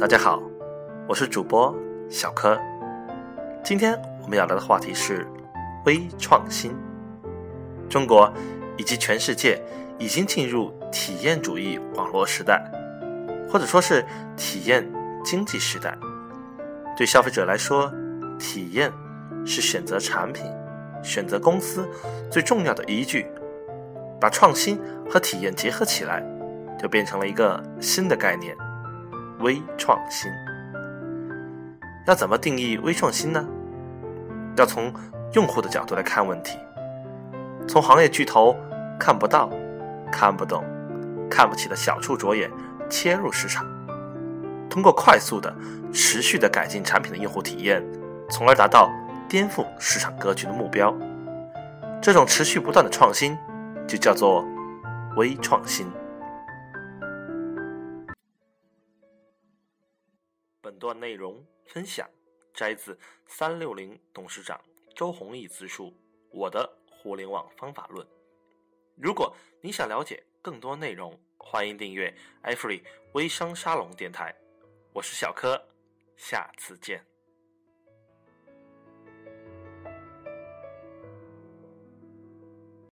大家好，我是主播小柯。今天我们要聊的话题是微创新。中国以及全世界已经进入体验主义网络时代，或者说是体验经济时代。对消费者来说，体验是选择产品、选择公司最重要的依据。把创新和体验结合起来，就变成了一个新的概念——微创新。要怎么定义微创新呢？要从用户的角度来看问题，从行业巨头看不到、看不懂、看不起的小处着眼切入市场，通过快速的、持续的改进产品的用户体验，从而达到颠覆市场格局的目标。这种持续不断的创新。就叫做微创新。本段内容分享摘自三六零董事长周鸿祎自述《我的互联网方法论》。如果你想了解更多内容，欢迎订阅 iFree 微商沙龙电台。我是小柯，下次见。